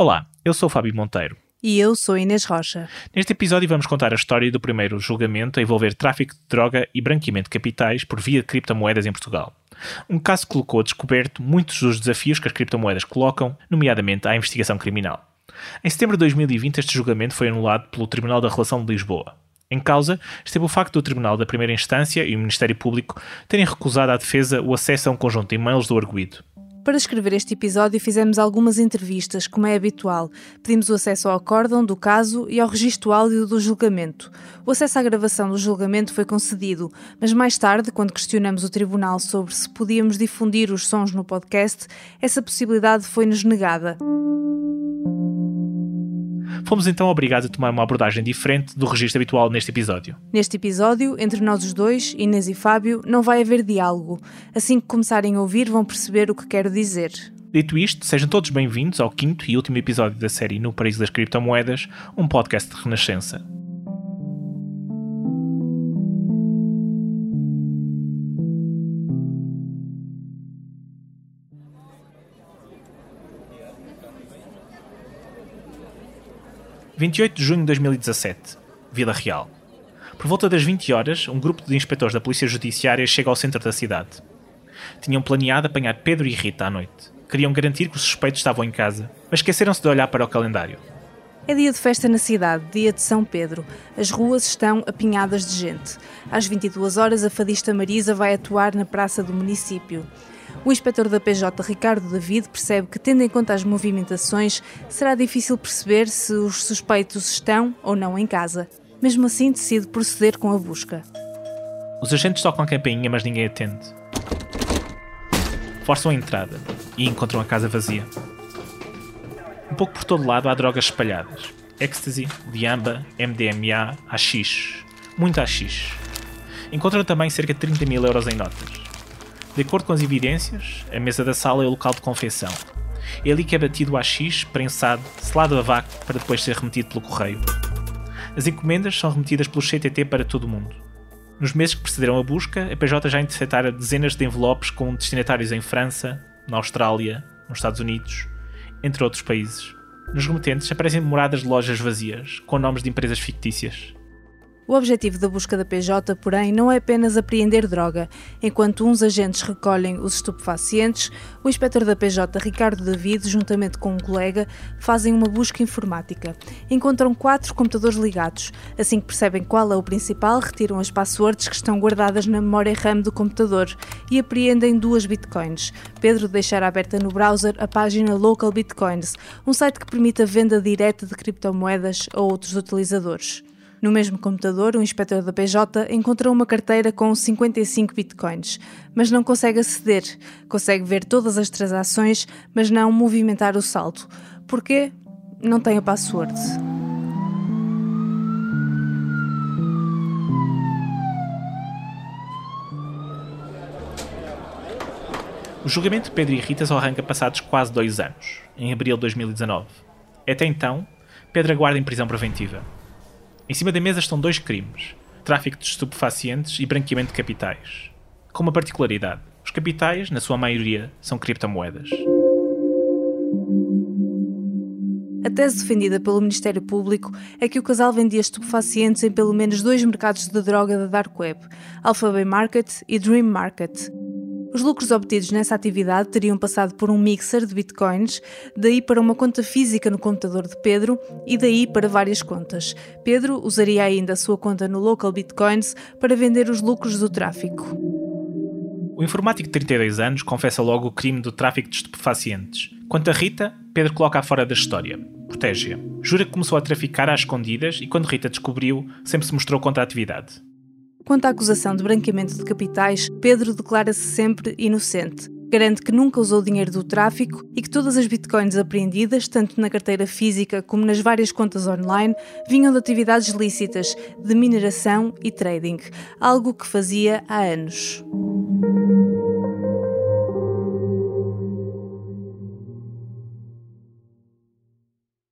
Olá, eu sou o Fábio Monteiro. E eu sou Inês Rocha. Neste episódio vamos contar a história do primeiro julgamento a envolver tráfico de droga e branqueamento de capitais por via de criptomoedas em Portugal. Um caso que colocou a descoberto muitos dos desafios que as criptomoedas colocam, nomeadamente à investigação criminal. Em setembro de 2020, este julgamento foi anulado pelo Tribunal da Relação de Lisboa. Em causa esteve o facto do Tribunal da Primeira Instância e o Ministério Público terem recusado à defesa o acesso a um conjunto de e-mails do arguído. Para escrever este episódio fizemos algumas entrevistas, como é habitual. Pedimos o acesso ao acórdão do caso e ao registro áudio do julgamento. O acesso à gravação do julgamento foi concedido, mas mais tarde, quando questionamos o tribunal sobre se podíamos difundir os sons no podcast, essa possibilidade foi-nos negada. Fomos então obrigados a tomar uma abordagem diferente do registro habitual neste episódio. Neste episódio, entre nós os dois, Inês e Fábio, não vai haver diálogo. Assim que começarem a ouvir, vão perceber o que quero dizer. Dito isto, sejam todos bem-vindos ao quinto e último episódio da série No Paraíso das Criptomoedas, um podcast de renascença. 28 de junho de 2017, Vila Real. Por volta das 20 horas, um grupo de inspectores da Polícia Judiciária chega ao centro da cidade. Tinham planeado apanhar Pedro e Rita à noite. Queriam garantir que os suspeitos estavam em casa, mas esqueceram-se de olhar para o calendário. É dia de festa na cidade, dia de São Pedro. As ruas estão apinhadas de gente. Às 22 horas, a fadista Marisa vai atuar na praça do município. O inspetor da PJ, Ricardo David, percebe que, tendo em conta as movimentações, será difícil perceber se os suspeitos estão ou não em casa. Mesmo assim, decide proceder com a busca. Os agentes tocam a campainha, mas ninguém atende. Forçam a entrada e encontram a casa vazia. Um pouco por todo lado há drogas espalhadas: ecstasy, diamba, MDMA, AX. Muito AX. Encontram também cerca de 30 mil euros em notas. De acordo com as evidências, a mesa da sala é o local de confecção. É ali que é batido o AX, prensado, selado a vácuo para depois ser remetido pelo correio. As encomendas são remetidas pelo CTT para todo o mundo. Nos meses que precederam a busca, a PJ já interceptara dezenas de envelopes com destinatários em França, na Austrália, nos Estados Unidos, entre outros países. Nos remetentes aparecem moradas de lojas vazias, com nomes de empresas fictícias. O objetivo da busca da PJ, porém, não é apenas apreender droga. Enquanto uns agentes recolhem os estupefacientes, o inspetor da PJ, Ricardo David, juntamente com um colega, fazem uma busca informática. Encontram quatro computadores ligados. Assim que percebem qual é o principal, retiram as passwords que estão guardadas na memória RAM do computador e apreendem duas bitcoins. Pedro deixará aberta no browser a página Local Bitcoins, um site que permite a venda direta de criptomoedas a outros utilizadores. No mesmo computador, o inspetor da PJ encontrou uma carteira com 55 bitcoins, mas não consegue aceder. Consegue ver todas as transações, mas não movimentar o saldo. Porquê? Não tem a password. O julgamento de Pedro e Rita só arranca passados quase dois anos, em abril de 2019. Até então, Pedro aguarda em prisão preventiva. Em cima da mesa estão dois crimes: tráfico de estupefacientes e branqueamento de capitais. Com uma particularidade: os capitais, na sua maioria, são criptomoedas. A tese defendida pelo Ministério Público é que o casal vendia estupefacientes em pelo menos dois mercados de droga da Dark Web, Alphabet Market e Dream Market. Os lucros obtidos nessa atividade teriam passado por um mixer de bitcoins, daí para uma conta física no computador de Pedro e daí para várias contas. Pedro usaria ainda a sua conta no Local Bitcoins para vender os lucros do tráfico. O informático de 32 anos confessa logo o crime do tráfico de estupefacientes. Quanto a Rita, Pedro coloca-a fora da história. Protege-a. Jura que começou a traficar às escondidas e quando Rita descobriu, sempre se mostrou contra a atividade. Quanto à acusação de branqueamento de capitais, Pedro declara-se sempre inocente. Garante que nunca usou dinheiro do tráfico e que todas as bitcoins apreendidas, tanto na carteira física como nas várias contas online, vinham de atividades lícitas, de mineração e trading, algo que fazia há anos.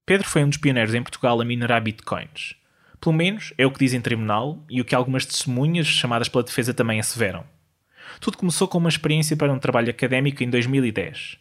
Pedro foi um dos pioneiros em Portugal a minerar bitcoins. Pelo menos é o que diz em tribunal e o que algumas testemunhas chamadas pela defesa também asseveram. Tudo começou com uma experiência para um trabalho académico em 2010.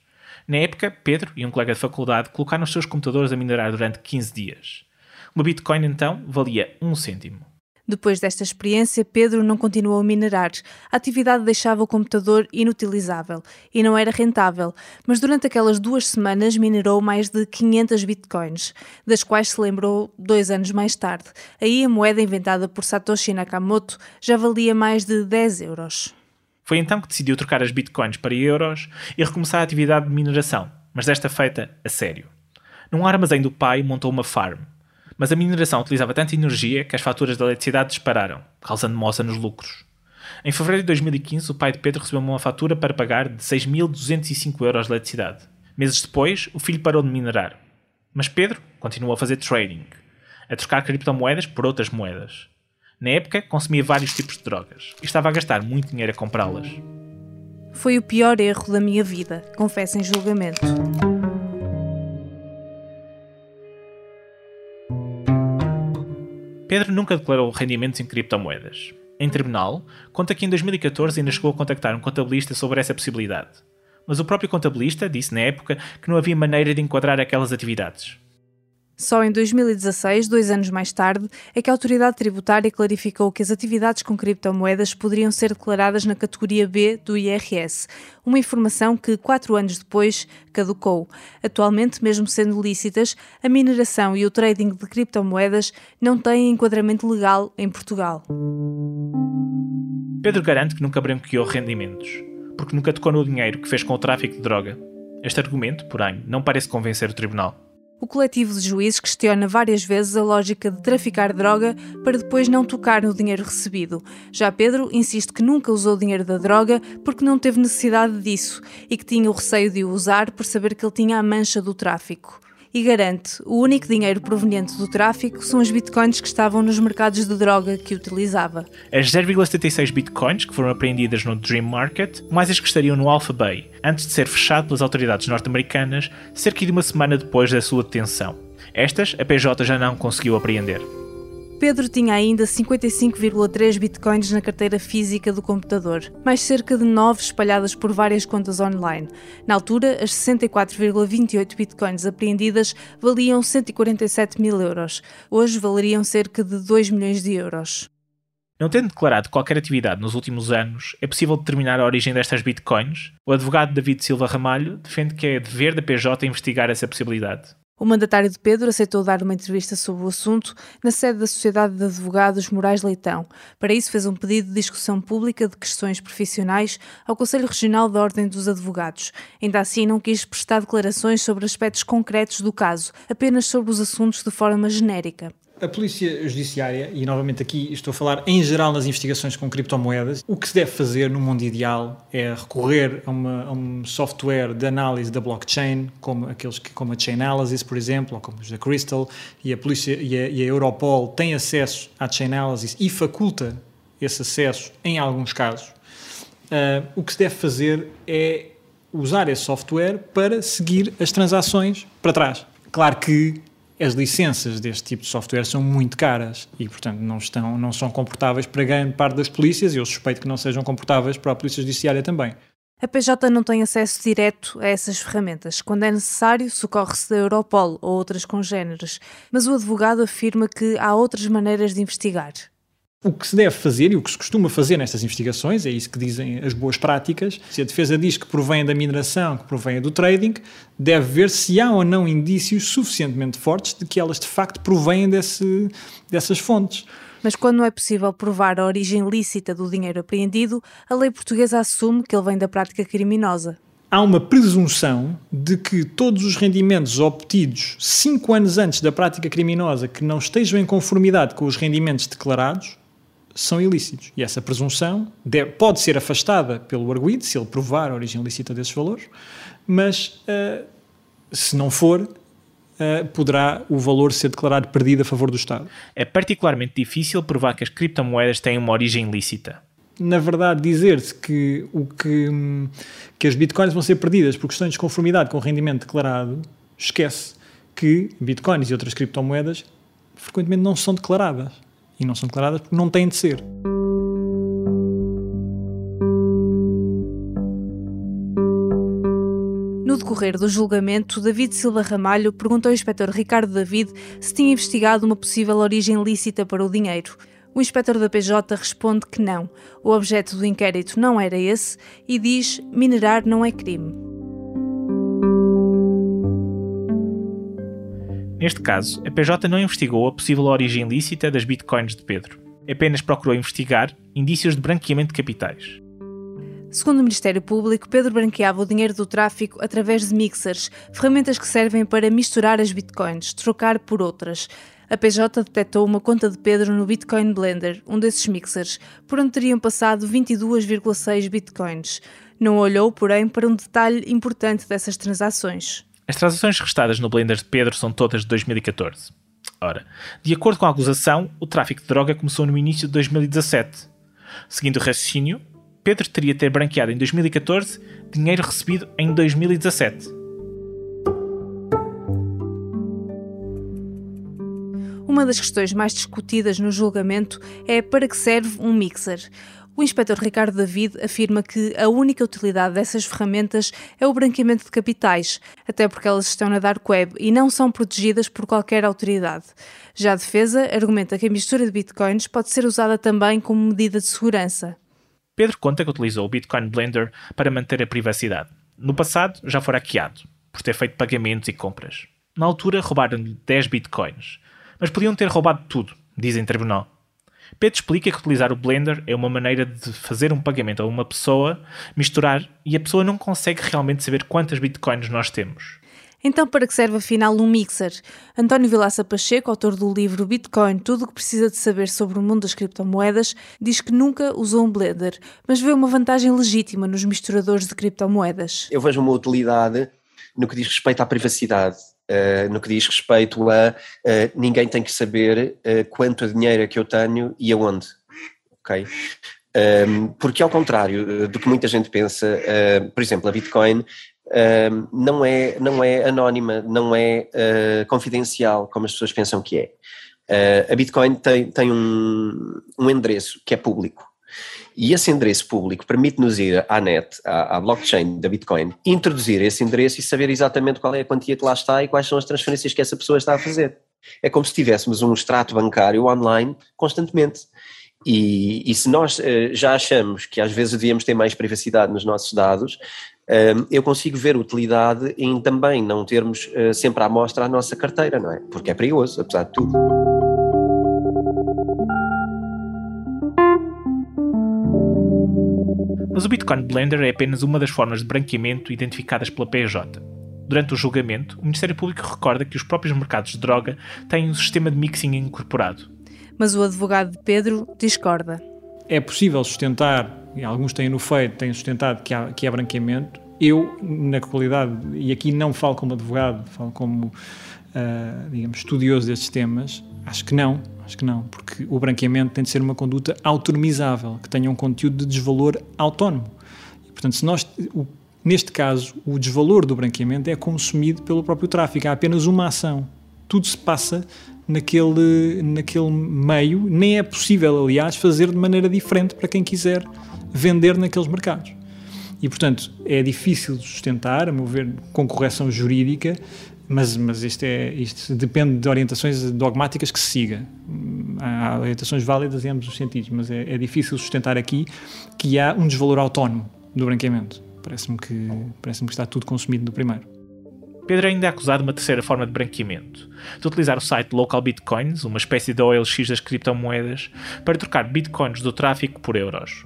Na época, Pedro e um colega de faculdade colocaram os seus computadores a minerar durante 15 dias. Uma Bitcoin então valia um cêntimo. Depois desta experiência, Pedro não continuou a minerar. A atividade deixava o computador inutilizável e não era rentável, mas durante aquelas duas semanas minerou mais de 500 bitcoins, das quais se lembrou dois anos mais tarde. Aí a moeda inventada por Satoshi Nakamoto já valia mais de 10 euros. Foi então que decidiu trocar as bitcoins para euros e recomeçar a atividade de mineração, mas desta feita a sério. Num armazém do pai montou uma farm, mas a mineração utilizava tanta energia que as faturas da eletricidade dispararam, causando moça nos lucros. Em fevereiro de 2015, o pai de Pedro recebeu uma fatura para pagar de 6.205 euros de eletricidade. Meses depois, o filho parou de minerar. Mas Pedro continuou a fazer trading, a trocar criptomoedas por outras moedas. Na época, consumia vários tipos de drogas e estava a gastar muito dinheiro a comprá-las. Foi o pior erro da minha vida, confesso em julgamento. Pedro nunca declarou rendimentos em criptomoedas. Em tribunal, conta que em 2014 ainda chegou a contactar um contabilista sobre essa possibilidade. Mas o próprio contabilista disse na época que não havia maneira de enquadrar aquelas atividades. Só em 2016, dois anos mais tarde, é que a autoridade tributária clarificou que as atividades com criptomoedas poderiam ser declaradas na categoria B do IRS, uma informação que, quatro anos depois, caducou. Atualmente, mesmo sendo lícitas, a mineração e o trading de criptomoedas não têm enquadramento legal em Portugal. Pedro garante que nunca branqueou rendimentos, porque nunca tocou no dinheiro que fez com o tráfico de droga. Este argumento, porém, não parece convencer o tribunal. O coletivo de juízes questiona várias vezes a lógica de traficar droga para depois não tocar no dinheiro recebido. Já Pedro insiste que nunca usou dinheiro da droga porque não teve necessidade disso e que tinha o receio de o usar por saber que ele tinha a mancha do tráfico e garante o único dinheiro proveniente do tráfico são os bitcoins que estavam nos mercados de droga que utilizava. As 0,76 bitcoins que foram apreendidas no Dream Market, mais as que estariam no Alpha Bay, antes de ser fechado pelas autoridades norte-americanas cerca de uma semana depois da sua detenção. Estas a PJ já não conseguiu apreender. Pedro tinha ainda 55,3 bitcoins na carteira física do computador, mais cerca de 9 espalhadas por várias contas online. Na altura, as 64,28 bitcoins apreendidas valiam 147 mil euros. Hoje valeriam cerca de 2 milhões de euros. Não tendo declarado qualquer atividade nos últimos anos, é possível determinar a origem destas bitcoins? O advogado David Silva Ramalho defende que é dever da PJ investigar essa possibilidade. O mandatário de Pedro aceitou dar uma entrevista sobre o assunto na sede da Sociedade de Advogados Moraes Leitão. Para isso, fez um pedido de discussão pública de questões profissionais ao Conselho Regional da Ordem dos Advogados. Ainda assim, não quis prestar declarações sobre aspectos concretos do caso, apenas sobre os assuntos de forma genérica. A Polícia Judiciária, e novamente aqui estou a falar em geral nas investigações com criptomoedas, o que se deve fazer no mundo ideal é recorrer a, uma, a um software de análise da blockchain, como aqueles que, como a Chainalysis, por exemplo, ou como os da Crystal, e a Polícia e a, e a Europol têm acesso à Chainalysis e faculta esse acesso em alguns casos. Uh, o que se deve fazer é usar esse software para seguir as transações para trás. Claro que as licenças deste tipo de software são muito caras e, portanto, não, estão, não são comportáveis para grande parte das polícias e eu suspeito que não sejam comportáveis para a Polícia Judiciária também. A PJ não tem acesso direto a essas ferramentas. Quando é necessário, socorre-se da Europol ou outras congêneres, mas o advogado afirma que há outras maneiras de investigar. O que se deve fazer e o que se costuma fazer nestas investigações, é isso que dizem as boas práticas, se a defesa diz que provém da mineração, que provém do trading, deve ver se há ou não indícios suficientemente fortes de que elas de facto provêm desse, dessas fontes. Mas quando não é possível provar a origem lícita do dinheiro apreendido, a lei portuguesa assume que ele vem da prática criminosa. Há uma presunção de que todos os rendimentos obtidos cinco anos antes da prática criminosa que não estejam em conformidade com os rendimentos declarados são ilícitos. E essa presunção deve, pode ser afastada pelo arguído, se ele provar a origem ilícita desses valores, mas uh, se não for, uh, poderá o valor ser declarado perdido a favor do Estado. É particularmente difícil provar que as criptomoedas têm uma origem ilícita. Na verdade, dizer-se que, o que, que as bitcoins vão ser perdidas por questões de conformidade com o rendimento declarado, esquece que bitcoins e outras criptomoedas frequentemente não são declaradas e não são declaradas porque não têm de ser. No decorrer do julgamento, David Silva Ramalho perguntou ao inspetor Ricardo David se tinha investigado uma possível origem lícita para o dinheiro. O inspetor da PJ responde que não. O objeto do inquérito não era esse e diz: minerar não é crime. Neste caso, a PJ não investigou a possível origem lícita das bitcoins de Pedro. Apenas procurou investigar indícios de branqueamento de capitais. Segundo o Ministério Público, Pedro branqueava o dinheiro do tráfico através de mixers, ferramentas que servem para misturar as bitcoins, trocar por outras. A PJ detectou uma conta de Pedro no Bitcoin Blender, um desses mixers, por onde teriam passado 22,6 bitcoins. Não olhou, porém, para um detalhe importante dessas transações. As transações restadas no Blender de Pedro são todas de 2014. Ora, de acordo com a acusação, o tráfico de droga começou no início de 2017. Seguindo o raciocínio, Pedro teria ter branqueado em 2014 dinheiro recebido em 2017. Uma das questões mais discutidas no julgamento é para que serve um mixer. O inspetor Ricardo David afirma que a única utilidade dessas ferramentas é o branqueamento de capitais, até porque elas estão na dark web e não são protegidas por qualquer autoridade. Já a defesa argumenta que a mistura de bitcoins pode ser usada também como medida de segurança. Pedro conta que utilizou o Bitcoin Blender para manter a privacidade. No passado, já fora hackeado, por ter feito pagamentos e compras. Na altura, roubaram-lhe 10 bitcoins. Mas podiam ter roubado tudo, diz em tribunal. Pedro explica que utilizar o Blender é uma maneira de fazer um pagamento a uma pessoa, misturar, e a pessoa não consegue realmente saber quantas bitcoins nós temos. Então, para que serve afinal um mixer? António Vilaça Pacheco, autor do livro Bitcoin, tudo o que precisa de saber sobre o mundo das criptomoedas, diz que nunca usou um blender, mas vê uma vantagem legítima nos misturadores de criptomoedas. Eu vejo uma utilidade no que diz respeito à privacidade. Uh, no que diz respeito a uh, ninguém tem que saber uh, quanto dinheiro é que eu tenho e aonde. Ok? Um, ehm, porque, ao contrário do que muita gente pensa, por exemplo, a Bitcoin não, é, não é anónima, não é confidencial, como as pessoas pensam que é. A Bitcoin tem, tem um, um endereço que é público. E esse endereço público permite-nos ir à net, à, à, blockchain da Bitcoin, introduzir esse endereço e saber exatamente qual é a quantia que lá está e quais são as transferências que essa pessoa está a fazer. É como se tivéssemos um extrato bancário online constantemente. E, e se nós uh, já achamos que às vezes devíamos ter mais privacidade nos nossos dados, eu consigo ver utilidade em também não termos uh, sempre à mostra a nossa carteira, não é? Porque é perigoso, apesar de tudo. Mas o Bitcoin Blender é apenas uma das formas de branqueamento identificadas pela PJ. Durante o julgamento, o Ministério Público recorda que os próprios mercados de droga têm um sistema de mixing incorporado. Mas o advogado de Pedro discorda. É possível sustentar e alguns têm no feito, têm sustentado que há, que há branqueamento. Eu, na qualidade, e aqui não falo como advogado, falo como, uh, digamos, estudioso destes temas, acho que não, acho que não, porque o branqueamento tem de ser uma conduta autonomizável, que tenha um conteúdo de desvalor autónomo. E, portanto, se nós, o, neste caso, o desvalor do branqueamento é consumido pelo próprio tráfico, há apenas uma ação. Tudo se passa naquele, naquele meio, nem é possível, aliás, fazer de maneira diferente para quem quiser vender naqueles mercados. E, portanto, é difícil de sustentar, a meu ver, com correção jurídica, mas, mas isto, é, isto depende de orientações dogmáticas que se siga. Há orientações válidas em ambos os sentidos, mas é, é difícil sustentar aqui que há um desvalor autónomo do branqueamento. Parece-me que, parece que está tudo consumido no primeiro. Pedro ainda é acusado de uma terceira forma de branqueamento, de utilizar o site Local Bitcoins, uma espécie de OLX das criptomoedas, para trocar bitcoins do tráfico por euros.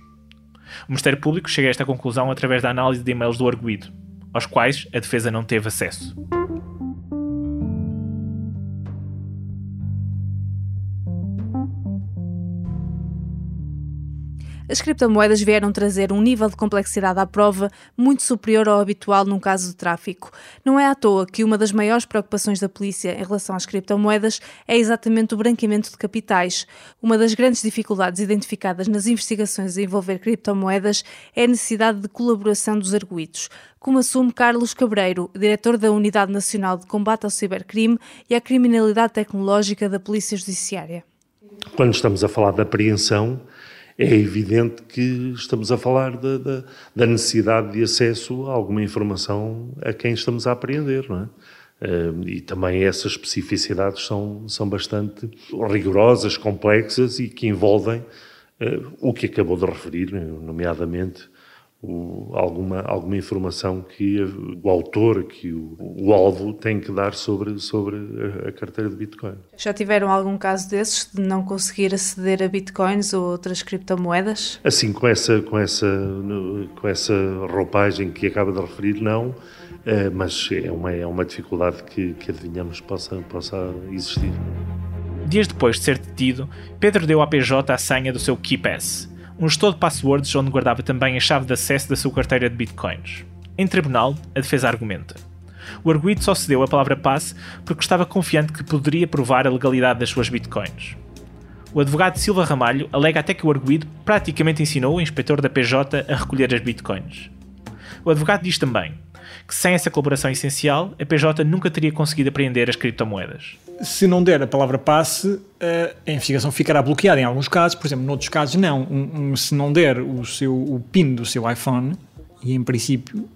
O Ministério Público chega a esta conclusão através da análise de e-mails do arguído, aos quais a defesa não teve acesso. As criptomoedas vieram trazer um nível de complexidade à prova muito superior ao habitual num caso de tráfico. Não é à toa que uma das maiores preocupações da polícia em relação às criptomoedas é exatamente o branqueamento de capitais. Uma das grandes dificuldades identificadas nas investigações a envolver criptomoedas é a necessidade de colaboração dos arguídos como assume Carlos Cabreiro, diretor da Unidade Nacional de Combate ao Cibercrime e à Criminalidade Tecnológica da Polícia Judiciária. Quando estamos a falar da apreensão, é evidente que estamos a falar da, da, da, necessidade de acesso a alguma informação a quem estamos a apreender, não é? E também essas especificidades são, são bastante rigorosas, complexas e que envolvem uh, o que acabou de referir, nomeadamente o, alguma, alguma informação que o autor, que o, o, alvo tem que dar sobre, sobre a, carteira de Bitcoin. Já tiveram algum caso desses de não conseguir aceder a Bitcoins ou outras criptomoedas? Assim, com essa, com essa, com essa roupagem que acaba de referir, não, eh, mas é uma, é uma dificuldade que, que adivinhamos possa, possa existir. Dias depois de ser detido, Pedro deu à PJ a senha do seu KeePass, um gestor de passwords onde guardava também a chave de acesso da sua carteira de bitcoins. Em tribunal, a defesa argumenta. O arguido só cedeu a palavra passe porque estava confiante que poderia provar a legalidade das suas bitcoins. O advogado Silva Ramalho alega até que o arguido praticamente ensinou o inspetor da PJ a recolher as bitcoins. O advogado diz também que sem essa colaboração essencial, a PJ nunca teria conseguido apreender as criptomoedas. Se não der a palavra passe, a investigação ficará bloqueada em alguns casos, por exemplo, noutros casos não. Um, um, se não der o, seu, o PIN do seu iPhone, e em princípio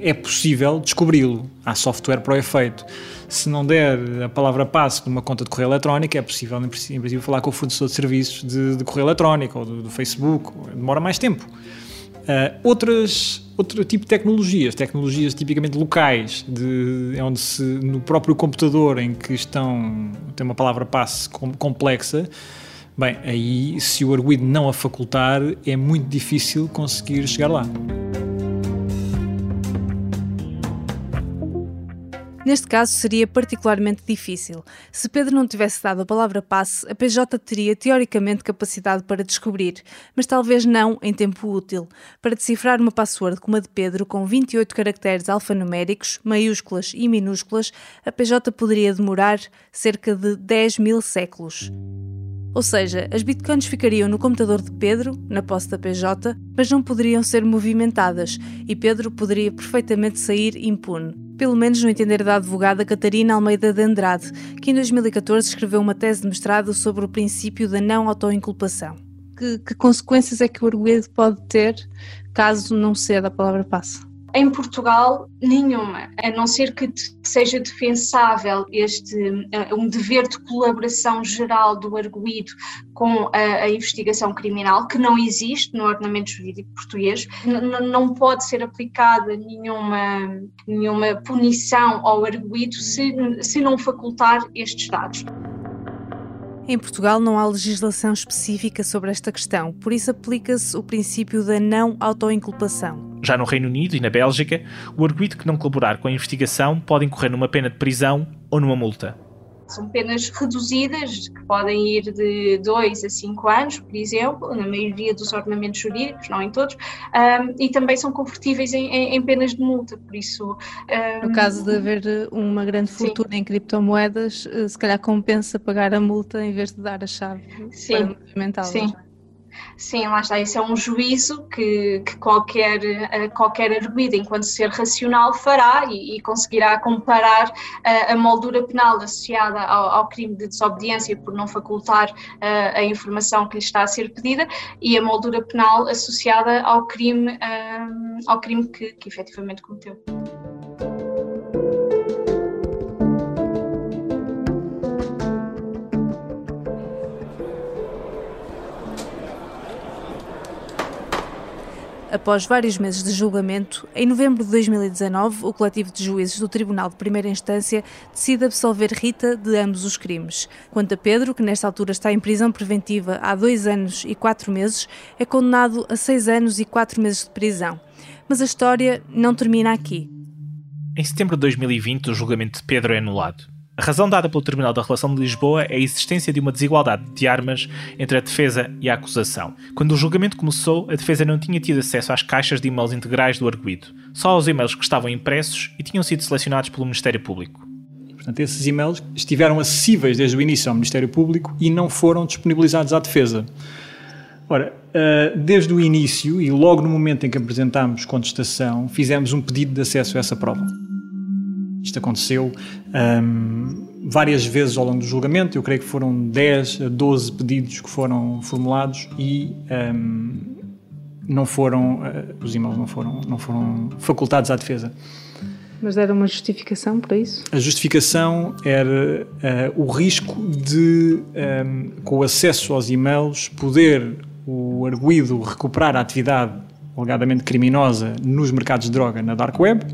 é possível descobri-lo. Há software para o efeito. Se não der a palavra passe de uma conta de correio eletrónico, é possível, em princípio, falar com o fornecedor de serviços de, de correio eletrónico ou do, do Facebook. Demora mais tempo. Uh, outras, outro tipo de tecnologias, tecnologias tipicamente locais, de, onde se, no próprio computador em que estão, tem uma palavra passe complexa, bem, aí se o arguido não a facultar, é muito difícil conseguir chegar lá. Neste caso, seria particularmente difícil. Se Pedro não tivesse dado a palavra passe, a PJ teria teoricamente capacidade para descobrir, mas talvez não em tempo útil. Para decifrar uma password como a de Pedro, com 28 caracteres alfanuméricos, maiúsculas e minúsculas, a PJ poderia demorar cerca de 10 mil séculos. Ou seja, as bitcoins ficariam no computador de Pedro, na posse da PJ, mas não poderiam ser movimentadas e Pedro poderia perfeitamente sair impune pelo menos no entender da advogada Catarina Almeida de Andrade, que em 2014 escreveu uma tese de mestrado sobre o princípio da não autoinculpação. Que, que consequências é que o arguido pode ter caso não ceda a palavra passe? Em Portugal, nenhuma, a não ser que seja defensável este eh, um dever de colaboração geral do arguído com a, a investigação criminal, que não existe no ordenamento jurídico português, não pode ser aplicada nenhuma, nenhuma punição ao arguído se, se não facultar estes dados. Em Portugal não há legislação específica sobre esta questão, por isso aplica-se o princípio da não autoinculpação. Já no Reino Unido e na Bélgica, o arguido que não colaborar com a investigação pode incorrer numa pena de prisão ou numa multa. São penas reduzidas, que podem ir de 2 a 5 anos, por exemplo, na maioria dos ordenamentos jurídicos, não em todos, um, e também são convertíveis em, em, em, penas de multa, por isso... Um, no caso de haver uma grande fortuna sim. em criptomoedas, eh, se calhar compensa pagar a multa em vez de dar a chave sim, para movimentá-las. Sim, Sim, lá está. Isso é um juízo que, que qualquer, eh, qualquer arguido, enquanto ser racional, fará e, e conseguirá comparar a, eh, a moldura penal associada ao, ao, crime de desobediência por não facultar a, eh, a informação que lhe está a ser pedida e a moldura penal associada ao crime, ao crime que, que efetivamente cometeu. Após vários meses de julgamento, em novembro de 2019, o coletivo de juízes do Tribunal de Primeira Instância decide absolver Rita de ambos os crimes. Quanto a Pedro, que nesta altura está em prisão preventiva há dois anos e quatro meses, é condenado a seis anos e quatro meses de prisão. Mas a história não termina aqui. Em setembro de 2020, o julgamento de Pedro é anulado. A razão dada pelo Tribunal da Relação de Lisboa é a existência de uma desigualdade de armas entre a defesa e a acusação. Quando o julgamento começou, a defesa não tinha tido acesso às caixas de e-mails integrais do arguído, só aos e-mails que estavam impressos e tinham sido selecionados pelo Ministério Público. Portanto, esses e-mails estiveram acessíveis desde o início ao Ministério Público e não foram disponibilizados à defesa. Ora, eh, desde o início e logo no momento em que apresentámos contestação, fizemos um pedido de acesso a essa prova Isto aconteceu um, várias vezes ao longo do julgamento, eu creio que foram 10 a 12 pedidos que foram formulados e um, não foram, uh, os e-mails não foram, não foram facultados à defesa. Mas deram uma justificação para isso? A justificação era uh, o risco de, um, com o acesso aos e-mails, poder o arguído recuperar a atividade alegadamente criminosa nos mercados de droga na dark web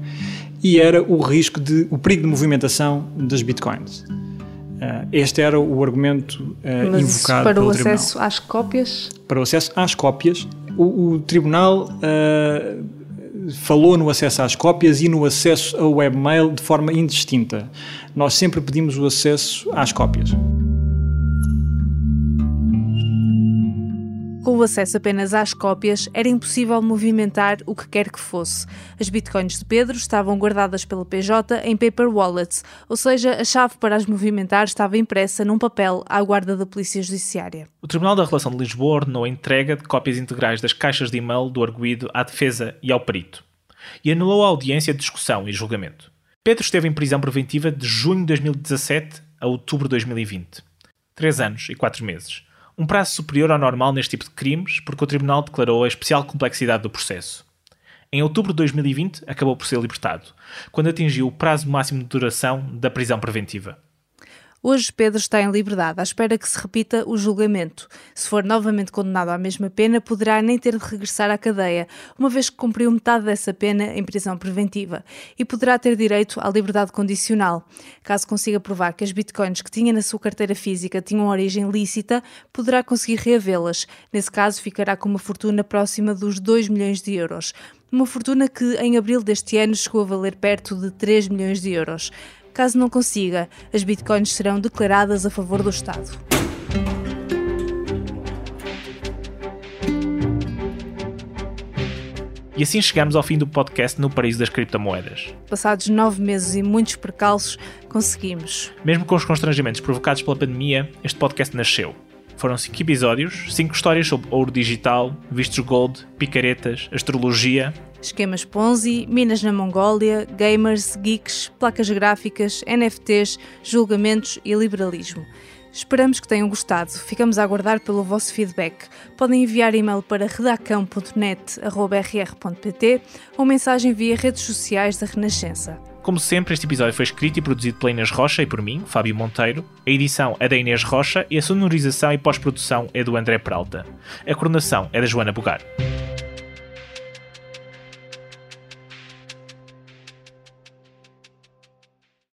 e era o risco de o perigo de movimentação das bitcoins. Uh, este era o argumento uh, invocado para o tribunal. acesso às cópias? Para o acesso às cópias, o, o tribunal uh, falou no acesso às cópias e no acesso ao webmail de forma indistinta. Nós sempre pedimos o acesso às cópias. Com o acesso apenas às cópias, era impossível movimentar o que quer que fosse. As bitcoins de Pedro estavam guardadas pela PJ em paper wallets, ou seja, a chave para as movimentar estava impressa num papel à guarda da Polícia Judiciária. O Tribunal da Relação de Lisboa ordenou a entrega de cópias integrais das caixas de e-mail do arguído à defesa e ao perito, e anulou a audiência de discussão e julgamento. Pedro esteve em prisão preventiva de junho de 2017 a outubro de 2020. Três anos e quatro meses um prazo superior ao normal neste tipo de crimes, porque o Tribunal declarou a especial complexidade do processo. Em outubro de 2020, acabou por ser libertado, quando atingiu o prazo máximo de duração da prisão preventiva. Hoje Pedro está em liberdade, à espera que se repita o julgamento. Se for novamente condenado à mesma pena, poderá nem ter de regressar à cadeia, uma vez que cumpriu metade dessa pena em prisão preventiva, e poderá ter direito à liberdade condicional. Caso consiga provar que as bitcoins que tinha na sua carteira física tinham origem lícita, poderá conseguir reavê-las. Nesse caso, ficará com uma fortuna próxima dos 2 milhões de euros. Uma fortuna que, em abril deste ano, chegou a valer perto de 3 milhões de euros. Caso não consiga, as bitcoins serão declaradas a favor do Estado. E assim chegamos ao fim do podcast no Paraíso das Criptomoedas. Passados nove meses e muitos percalços, conseguimos. Mesmo com os constrangimentos provocados pela pandemia, este podcast nasceu. Foram cinco episódios, cinco histórias sobre ouro digital, vistos gold, picaretas, astrologia. Esquemas Ponzi, minas na Mongólia, gamers, geeks, placas gráficas, NFTs, julgamentos e liberalismo. Esperamos que tenham gostado. Ficamos a aguardar pelo vosso feedback. Podem enviar e-mail para redacão.net.rr.pt ou mensagem via redes sociais da Renascença. Como sempre, este episódio foi escrito e produzido pela Inês Rocha e por mim, Fábio Monteiro. A edição é da Inês Rocha e a sonorização e pós-produção é do André Peralta. A coordenação é da Joana Bugar.